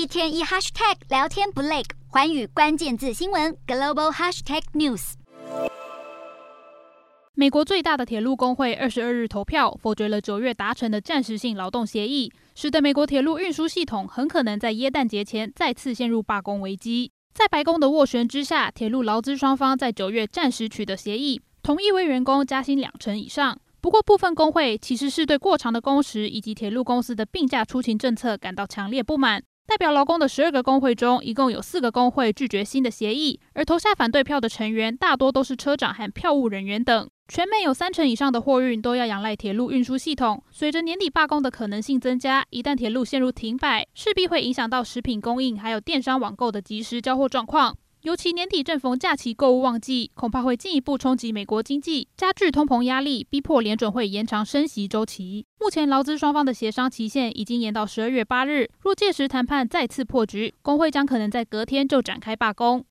一天一 hashtag 聊天不累，寰宇关键字新闻 global hashtag news。美国最大的铁路工会二十二日投票否决了九月达成的暂时性劳动协议，使得美国铁路运输系统很可能在耶诞节前再次陷入罢工危机。在白宫的斡旋之下，铁路劳资双方在九月暂时取得协议，同意为员工加薪两成以上。不过，部分工会其实是对过长的工时以及铁路公司的病假出勤政策感到强烈不满。代表劳工的十二个工会中，一共有四个工会拒绝新的协议，而投下反对票的成员大多都是车长和票务人员等。全美有三成以上的货运都要仰赖铁路运输系统，随着年底罢工的可能性增加，一旦铁路陷入停摆，势必会影响到食品供应，还有电商网购的及时交货状况。尤其年底正逢假期购物旺季，恐怕会进一步冲击美国经济，加剧通膨压力，逼迫联准会延长升息周期。目前劳资双方的协商期限已经延到十二月八日，若届时谈判再次破局，工会将可能在隔天就展开罢工。